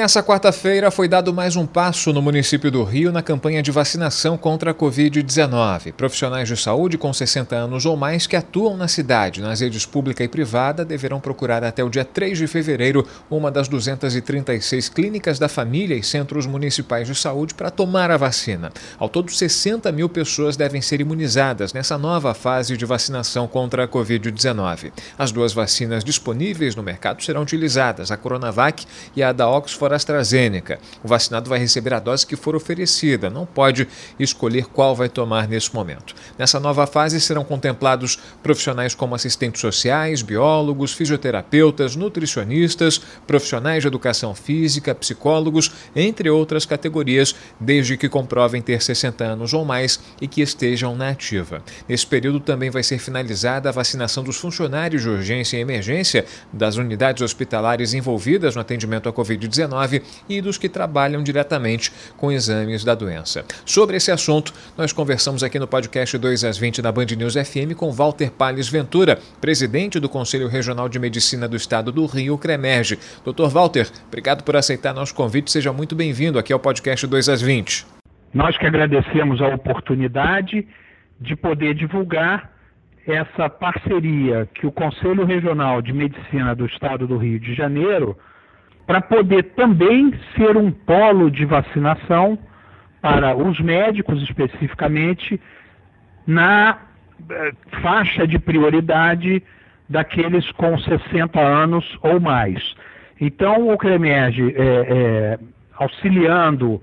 Nessa quarta-feira foi dado mais um passo no município do Rio na campanha de vacinação contra a Covid-19. Profissionais de saúde com 60 anos ou mais que atuam na cidade, nas redes pública e privada, deverão procurar até o dia 3 de fevereiro uma das 236 clínicas da família e centros municipais de saúde para tomar a vacina. Ao todo, 60 mil pessoas devem ser imunizadas nessa nova fase de vacinação contra a Covid-19. As duas vacinas disponíveis no mercado serão utilizadas, a Coronavac e a da Oxford for AstraZeneca. O vacinado vai receber a dose que for oferecida, não pode escolher qual vai tomar nesse momento. Nessa nova fase serão contemplados profissionais como assistentes sociais, biólogos, fisioterapeutas, nutricionistas, profissionais de educação física, psicólogos, entre outras categorias, desde que comprovem ter 60 anos ou mais e que estejam na ativa. Nesse período também vai ser finalizada a vacinação dos funcionários de urgência e emergência das unidades hospitalares envolvidas no atendimento à Covid-19 e dos que trabalham diretamente com exames da doença. Sobre esse assunto, nós conversamos aqui no podcast 2 às 20 da Band News FM com Walter Palles Ventura, presidente do Conselho Regional de Medicina do Estado do Rio, CREMERGE. Doutor Walter, obrigado por aceitar nosso convite. Seja muito bem-vindo aqui ao podcast 2 às 20. Nós que agradecemos a oportunidade de poder divulgar essa parceria que o Conselho Regional de Medicina do Estado do Rio de Janeiro para poder também ser um polo de vacinação para os médicos especificamente na eh, faixa de prioridade daqueles com 60 anos ou mais. Então, o CREMERGE, é, é, auxiliando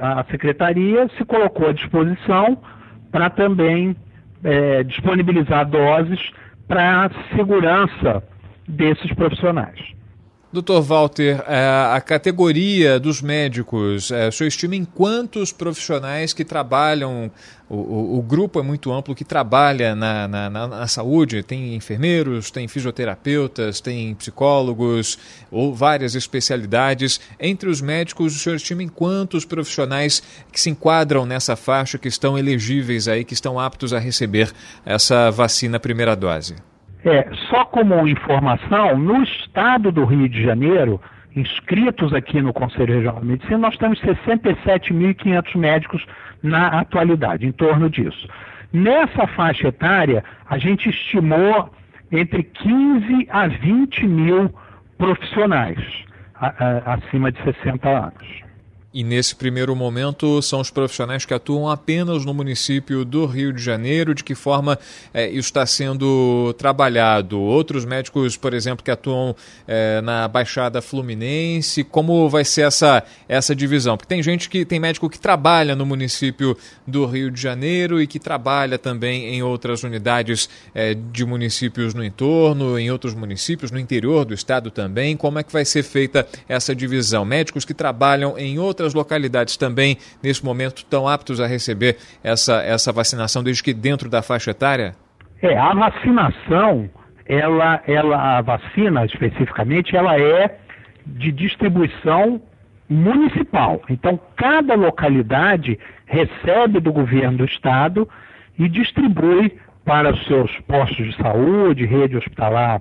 a secretaria, se colocou à disposição para também é, disponibilizar doses para a segurança desses profissionais. Doutor Walter, é, a categoria dos médicos, é, o senhor estima em quantos profissionais que trabalham, o, o, o grupo é muito amplo, que trabalha na, na, na, na, saúde, tem enfermeiros, tem fisioterapeutas, tem psicólogos, ou várias especialidades. Entre os médicos, o senhor estima em quantos profissionais que se enquadram nessa faixa, que estão elegíveis aí, que estão aptos a receber essa vacina primeira dose? É, só como informação, no estado do Rio de Janeiro, inscritos aqui no Conselho Regional de Medicina, nós temos 67.500 médicos na atualidade, em torno disso. Nessa faixa etária, a gente estimou entre 15 a 20 mil profissionais a, a, acima de 60 anos. E nesse primeiro momento são os profissionais que atuam apenas no município do Rio de Janeiro. De que forma é, isso está sendo trabalhado? Outros médicos, por exemplo, que atuam é, na Baixada Fluminense, como vai ser essa, essa divisão? Porque tem gente que tem médico que trabalha no município do Rio de Janeiro e que trabalha também em outras unidades é, de municípios no entorno, em outros municípios, no interior do estado também. Como é que vai ser feita essa divisão? Médicos que trabalham em outras outras localidades também, nesse momento, estão aptos a receber essa, essa vacinação, desde que dentro da faixa etária? É, a vacinação, ela, ela, a vacina especificamente, ela é de distribuição municipal. Então, cada localidade recebe do governo do estado e distribui para os seus postos de saúde, rede hospitalar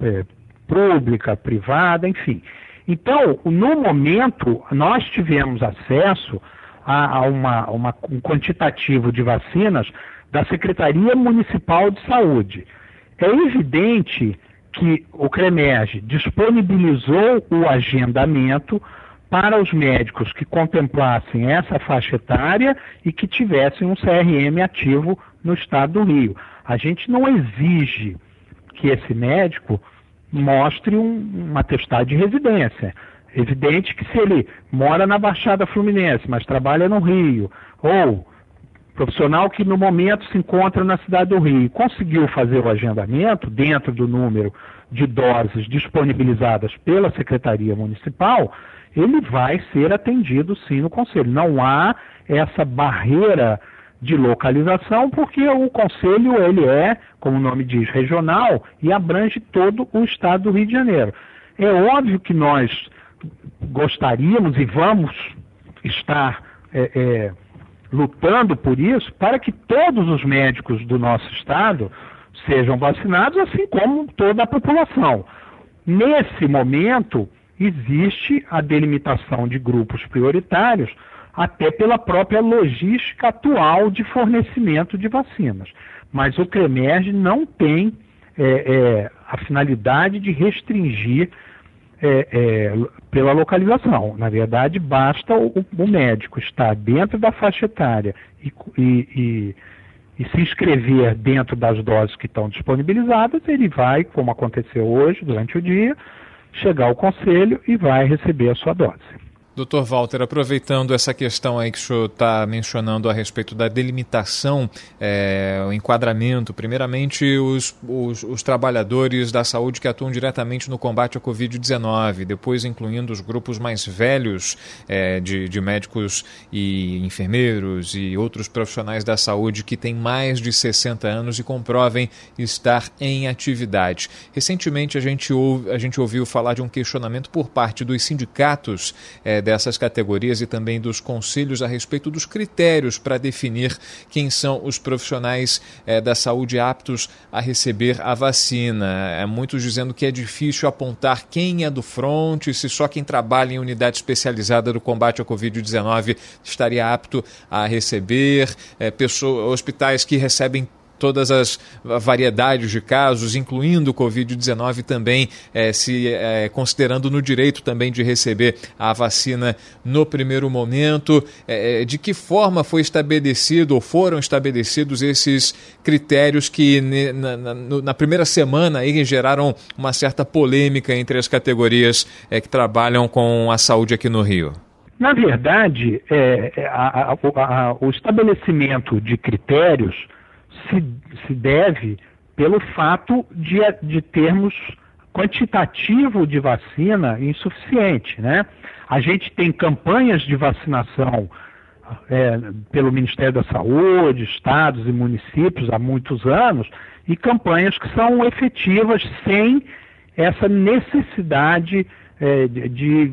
é, pública, privada, enfim. Então, no momento, nós tivemos acesso a, a uma, uma, um quantitativo de vacinas da Secretaria Municipal de Saúde. É evidente que o CREMERG disponibilizou o agendamento para os médicos que contemplassem essa faixa etária e que tivessem um CRM ativo no estado do Rio. A gente não exige que esse médico mostre um, um atestado de residência. Evidente que se ele mora na Baixada Fluminense, mas trabalha no Rio, ou profissional que no momento se encontra na cidade do Rio, conseguiu fazer o agendamento dentro do número de doses disponibilizadas pela Secretaria Municipal, ele vai ser atendido sim no Conselho. Não há essa barreira de localização, porque o conselho ele é, como o nome diz, regional e abrange todo o estado do Rio de Janeiro. É óbvio que nós gostaríamos e vamos estar é, é, lutando por isso para que todos os médicos do nosso estado sejam vacinados, assim como toda a população. Nesse momento, existe a delimitação de grupos prioritários, até pela própria logística atual de fornecimento de vacinas. Mas o CREMERG não tem é, é, a finalidade de restringir é, é, pela localização. Na verdade, basta o, o, médico estar dentro da faixa etária e, e, e, e, se inscrever dentro das doses que estão disponibilizadas, ele vai, como aconteceu hoje, durante o dia, chegar ao conselho e vai receber a sua dose. Doutor Walter, aproveitando essa questão aí que o senhor está mencionando a respeito da delimitação, é, o enquadramento, primeiramente os, os, os, trabalhadores da saúde que atuam diretamente no combate à Covid-19, depois incluindo os grupos mais velhos é, de, de médicos e enfermeiros e outros profissionais da saúde que têm mais de 60 anos e comprovem estar em atividade. Recentemente a gente, ouve, a gente ouviu falar de um questionamento por parte dos sindicatos é, dessas categorias e também dos conselhos a respeito dos critérios para definir quem são os profissionais é, da saúde aptos a receber a vacina. É, muitos dizendo que é difícil apontar quem é do front, se só quem trabalha em unidade especializada do combate à Covid-19 estaria apto a receber, é, hospitais que recebem todas as variedades de casos, incluindo o Covid-19 também, é, se é, considerando no direito também de receber a vacina no primeiro momento. É, de que forma foi estabelecido ou foram estabelecidos esses critérios que na, na, na primeira semana aí geraram uma certa polêmica entre as categorias que trabalham com a saúde aqui no Rio? Na verdade, a, a, a, o estabelecimento de critérios se, se deve pelo fato de, de termos quantitativo de vacina insuficiente, né? A gente tem campanhas de vacinação é, pelo Ministério da Saúde, estados e municípios há muitos anos e campanhas que são efetivas sem essa necessidade é, de, de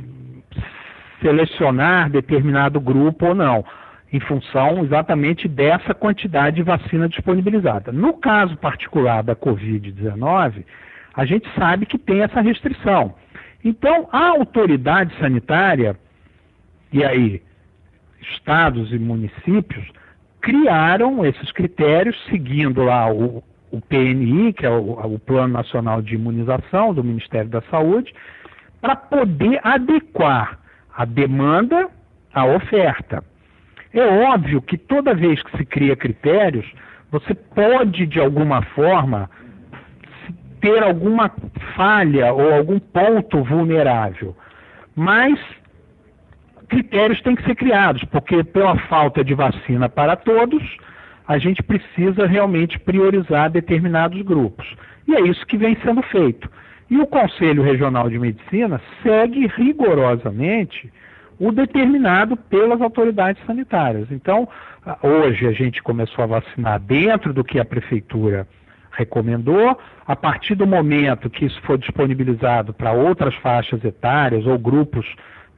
selecionar determinado grupo ou não em função exatamente dessa quantidade de vacina disponibilizada. No caso particular da Covid-19, a gente sabe que tem essa restrição. Então, a autoridade sanitária, e aí estados e municípios, criaram esses critérios seguindo lá o, o PNI, que é o, o Plano Nacional de Imunização do Ministério da Saúde, para poder adequar a demanda à oferta. É óbvio que toda vez que se cria critérios, você pode, de alguma forma, ter alguma falha ou algum ponto vulnerável. Mas critérios têm que ser criados, porque pela falta de vacina para todos, a gente precisa realmente priorizar determinados grupos. E é isso que vem sendo feito. E o Conselho Regional de Medicina segue rigorosamente o determinado pelas autoridades sanitárias. Então, hoje a gente começou a vacinar dentro do que a prefeitura recomendou. A partir do momento que isso for disponibilizado para outras faixas etárias ou grupos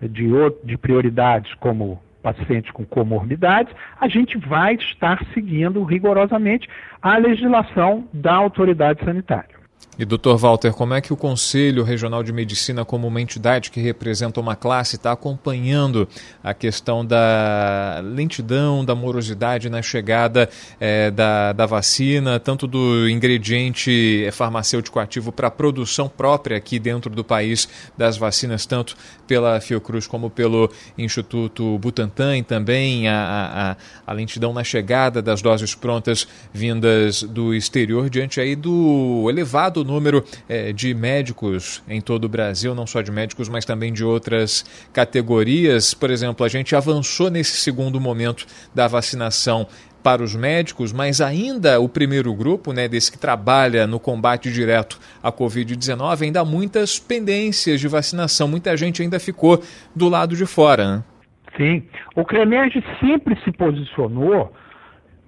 de, de prioridades, como pacientes com comorbidades, a gente vai estar seguindo rigorosamente a legislação da autoridade sanitária. E, doutor Walter, como é que o Conselho Regional de Medicina, como uma entidade que representa uma classe, está acompanhando a questão da lentidão, da morosidade na chegada é, da, da vacina, tanto do ingrediente farmacêutico ativo para a produção própria aqui dentro do país das vacinas, tanto pela Fiocruz como pelo Instituto Butantan, e também a, a, a lentidão na chegada das doses prontas vindas do exterior, diante aí do elevado número é, de médicos em todo o Brasil, não só de médicos, mas também de outras categorias. Por exemplo, a gente avançou nesse segundo momento da vacinação para os médicos, mas ainda o primeiro grupo, né, desse que trabalha no combate direto à Covid-19, ainda há muitas pendências de vacinação. Muita gente ainda ficou do lado de fora. Né? Sim. O CREMERG sempre se posicionou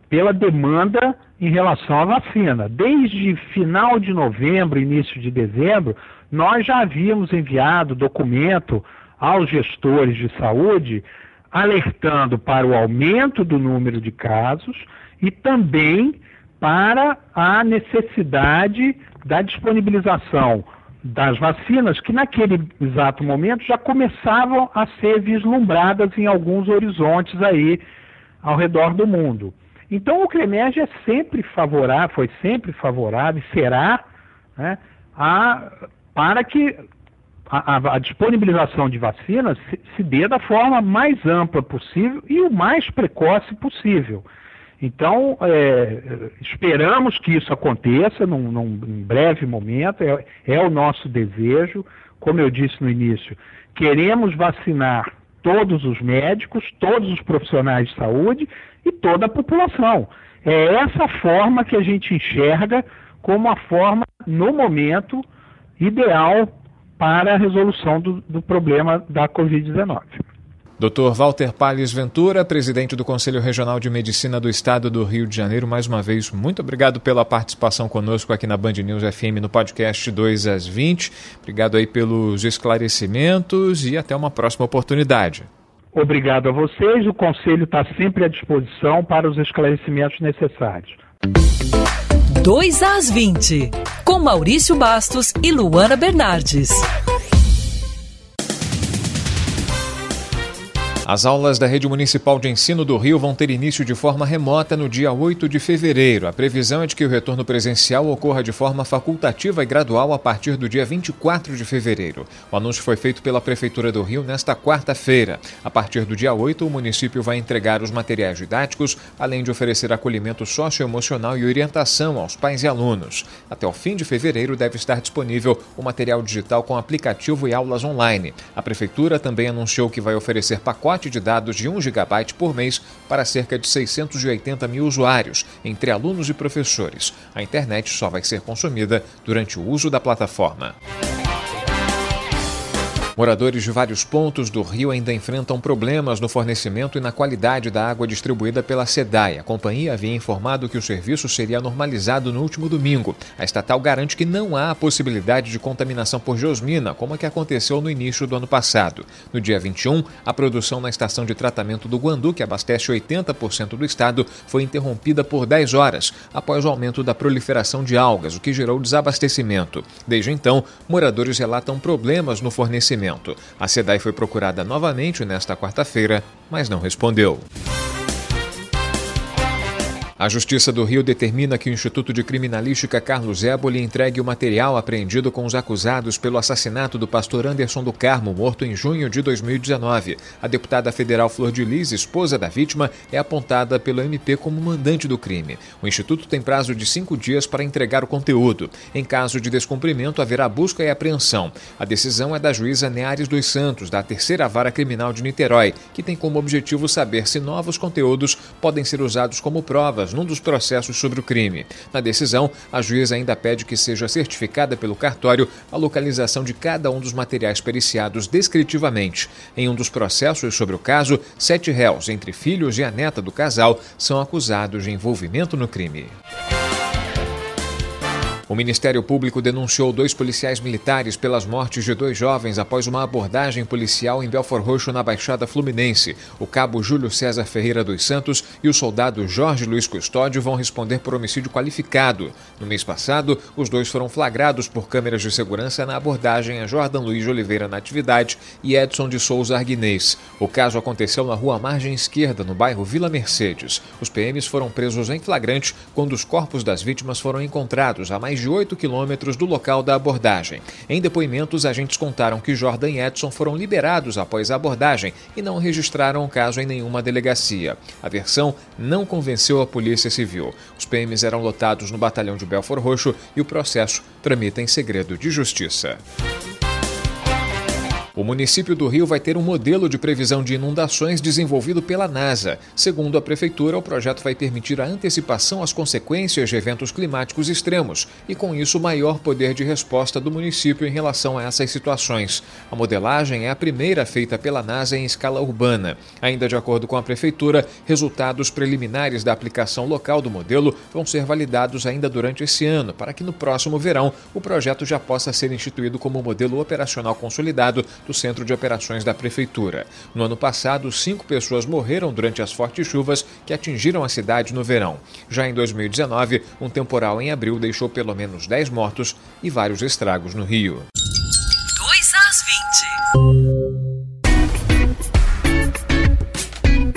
pela demanda em relação à vacina. Desde final de novembro, início de dezembro, nós já havíamos enviado documento aos gestores de saúde alertando para o aumento do número de casos e também para a necessidade da disponibilização das vacinas, que naquele exato momento já começavam a ser vislumbradas em alguns horizontes aí ao redor do mundo. Então o CREMERG é sempre favorável, foi sempre favorável e será né, a, para que a, a, disponibilização de vacinas se, se dê da forma mais ampla possível e o mais precoce possível. Então, é, esperamos que isso aconteça num, num breve momento, é, é, o nosso desejo. Como eu disse no início, queremos vacinar todos os médicos, todos os profissionais de saúde e toda a população. É essa forma que a gente enxerga como a forma, no momento, ideal para a resolução do, do problema da Covid-19. Dr. Walter Palles Ventura, presidente do Conselho Regional de Medicina do Estado do Rio de Janeiro, mais uma vez, muito obrigado pela participação conosco aqui na Band News FM no podcast 2 às 20. Obrigado aí pelos esclarecimentos e até uma próxima oportunidade. Obrigado a vocês. O Conselho está sempre à disposição para os esclarecimentos necessários. 2 às 20, com Maurício Bastos e Luana Bernardes. As aulas da Rede Municipal de Ensino do Rio vão ter início de forma remota no dia 8 de fevereiro. A previsão é de que o retorno presencial ocorra de forma facultativa e gradual a partir do dia 24 de fevereiro. O anúncio foi feito pela Prefeitura do Rio nesta quarta-feira. A partir do dia 8, o município vai entregar os materiais didáticos, além de oferecer acolhimento socioemocional e orientação aos pais e alunos. Até o fim de fevereiro deve estar disponível o material digital com aplicativo e aulas online. A Prefeitura também anunciou que vai oferecer pacotes pacote de dados de 1 GB por mês para cerca de 680 mil usuários, entre alunos e professores. A internet só vai ser consumida durante o uso da plataforma. Moradores de vários pontos do Rio ainda enfrentam problemas no fornecimento e na qualidade da água distribuída pela SEDAI. A companhia havia informado que o serviço seria normalizado no último domingo. A estatal garante que não há a possibilidade de contaminação por geosmina, como a que aconteceu no início do ano passado. No dia 21, a produção na estação de tratamento do Guandu, que abastece 80% do estado, foi interrompida por 10 horas, após o aumento da proliferação de algas, o que gerou desabastecimento. Desde então, moradores relatam problemas no fornecimento a SEDAI foi procurada novamente nesta quarta-feira, mas não respondeu. A Justiça do Rio determina que o Instituto de Criminalística Carlos Éboli entregue o material apreendido com os acusados pelo assassinato do pastor Anderson do Carmo, morto em junho de 2019. A deputada federal Flor de Lis, esposa da vítima, é apontada pelo MP como mandante do crime. O Instituto tem prazo de cinco dias para entregar o conteúdo. Em caso de descumprimento, haverá busca e apreensão. A decisão é da juíza Neares dos Santos, da Terceira Vara Criminal de Niterói, que tem como objetivo saber se novos conteúdos podem ser usados como provas num dos processos sobre o crime. Na decisão, a juíza ainda pede que seja certificada pelo cartório a localização de cada um dos materiais periciados descritivamente. Em um dos processos sobre o caso, sete réus, entre filhos e a neta do casal, são acusados de envolvimento no crime. O Ministério Público denunciou dois policiais militares pelas mortes de dois jovens após uma abordagem policial em Belfort Roxo, na Baixada Fluminense. O cabo Júlio César Ferreira dos Santos e o soldado Jorge Luiz Custódio vão responder por homicídio qualificado. No mês passado, os dois foram flagrados por câmeras de segurança na abordagem a Jordan Luiz de Oliveira Natividade e Edson de Souza Arguinês. O caso aconteceu na rua Margem Esquerda, no bairro Vila Mercedes. Os PMs foram presos em flagrante quando os corpos das vítimas foram encontrados a mais de 8 quilômetros do local da abordagem. Em depoimentos, agentes contaram que Jordan e Edson foram liberados após a abordagem e não registraram o caso em nenhuma delegacia. A versão não convenceu a Polícia Civil. Os PMs eram lotados no batalhão de Belfort Roxo e o processo tramita em segredo de justiça. O município do Rio vai ter um modelo de previsão de inundações desenvolvido pela NASA. Segundo a prefeitura, o projeto vai permitir a antecipação às consequências de eventos climáticos extremos e, com isso, maior poder de resposta do município em relação a essas situações. A modelagem é a primeira feita pela NASA em escala urbana. Ainda de acordo com a prefeitura, resultados preliminares da aplicação local do modelo vão ser validados ainda durante esse ano, para que no próximo verão o projeto já possa ser instituído como modelo operacional consolidado do Centro de Operações da Prefeitura. No ano passado, cinco pessoas morreram durante as fortes chuvas que atingiram a cidade no verão. Já em 2019, um temporal em abril deixou pelo menos 10 mortos e vários estragos no Rio. 2 às 20.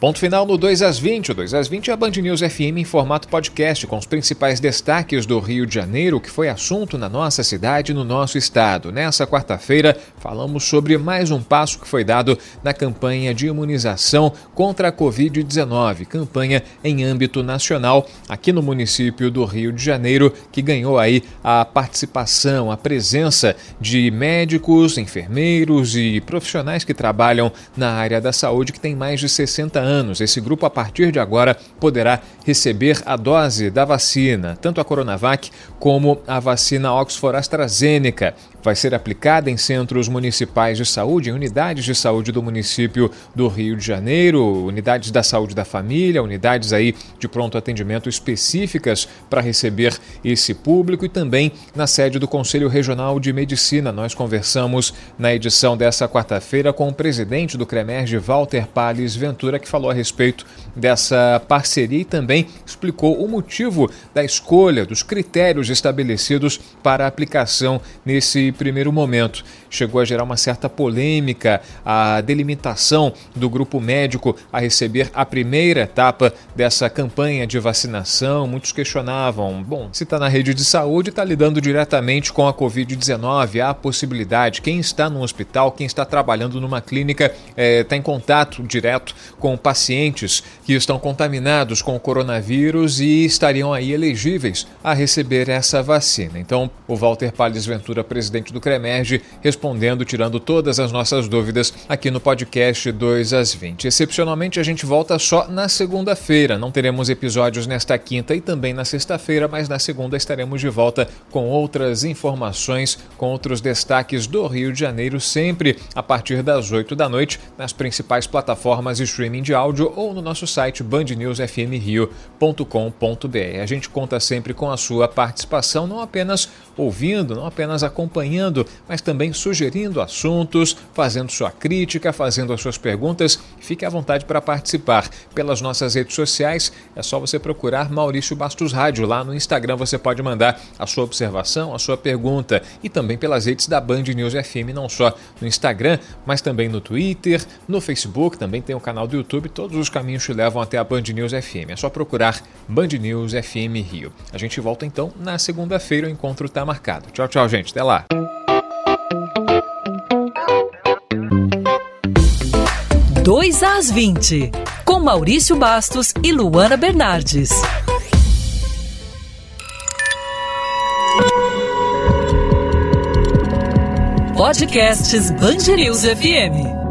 Ponto final no 2 às 20. O 2 às 20 é a Band News FM em formato podcast, com os principais destaques do Rio de Janeiro, que foi assunto na nossa cidade e no nosso estado. Nessa quarta-feira, falamos sobre mais um passo que foi dado na campanha de imunização contra a Covid-19, campanha em âmbito nacional, aqui no município do Rio de Janeiro, que ganhou aí a participação, a presença de médicos, enfermeiros e profissionais que trabalham na área da saúde, que tem mais de 60 anos anos. Esse grupo, a partir de agora, poderá receber a dose da vacina, tanto a Coronavac como a vacina Oxford AstraZeneca vai ser aplicada em centros municipais de saúde, em unidades de saúde do município do Rio de Janeiro, unidades da saúde da família, unidades aí de pronto atendimento específicas para receber esse público e também na sede do Conselho Regional de Medicina. Nós conversamos na edição dessa quarta-feira com o presidente do CREMERG, Walter Palles Ventura, que falou a respeito dessa parceria e também explicou o motivo da escolha dos critérios estabelecidos para a aplicação nesse primeiro momento. Chegou a gerar uma certa polêmica a delimitação do grupo médico a receber a primeira etapa dessa campanha de vacinação. Muitos questionavam: bom, se está na rede de saúde, está lidando diretamente com a Covid-19, há a possibilidade, quem está no hospital, quem está trabalhando numa clínica, está é, tá em contato direto com pacientes que estão contaminados com o coronavírus e estariam aí elegíveis a receber essa vacina. Então, o Walter Palles Ventura, presidente do CREMERGE, respondendo, tirando todas as nossas dúvidas aqui no podcast 2 às 20. Excepcionalmente, a gente volta só na segunda-feira. Não teremos episódios nesta quinta e também na sexta-feira, mas na segunda estaremos de volta com outras informações, com outros destaques do Rio de Janeiro, sempre a partir das 8 da noite, nas principais plataformas de streaming de áudio ou no nosso site bandnewsfmrio.com.br. A gente conta sempre com a sua participação, não apenas ouvindo, não apenas acompanhando mas também sugerindo assuntos, fazendo sua crítica, fazendo as suas perguntas. Fique à vontade para participar pelas nossas redes sociais. É só você procurar Maurício Bastos Rádio. Lá no Instagram você pode mandar a sua observação, a sua pergunta e também pelas redes da Band News FM, não só no Instagram, mas também no Twitter, no Facebook, também tem o canal do YouTube. Todos os caminhos te levam até a Band News FM. É só procurar Band News FM Rio. A gente volta então na segunda-feira, o encontro está marcado. Tchau, tchau, gente. Até lá. 2 às 20, com Maurício Bastos e Luana Bernardes. Podcasts Bangerils FM.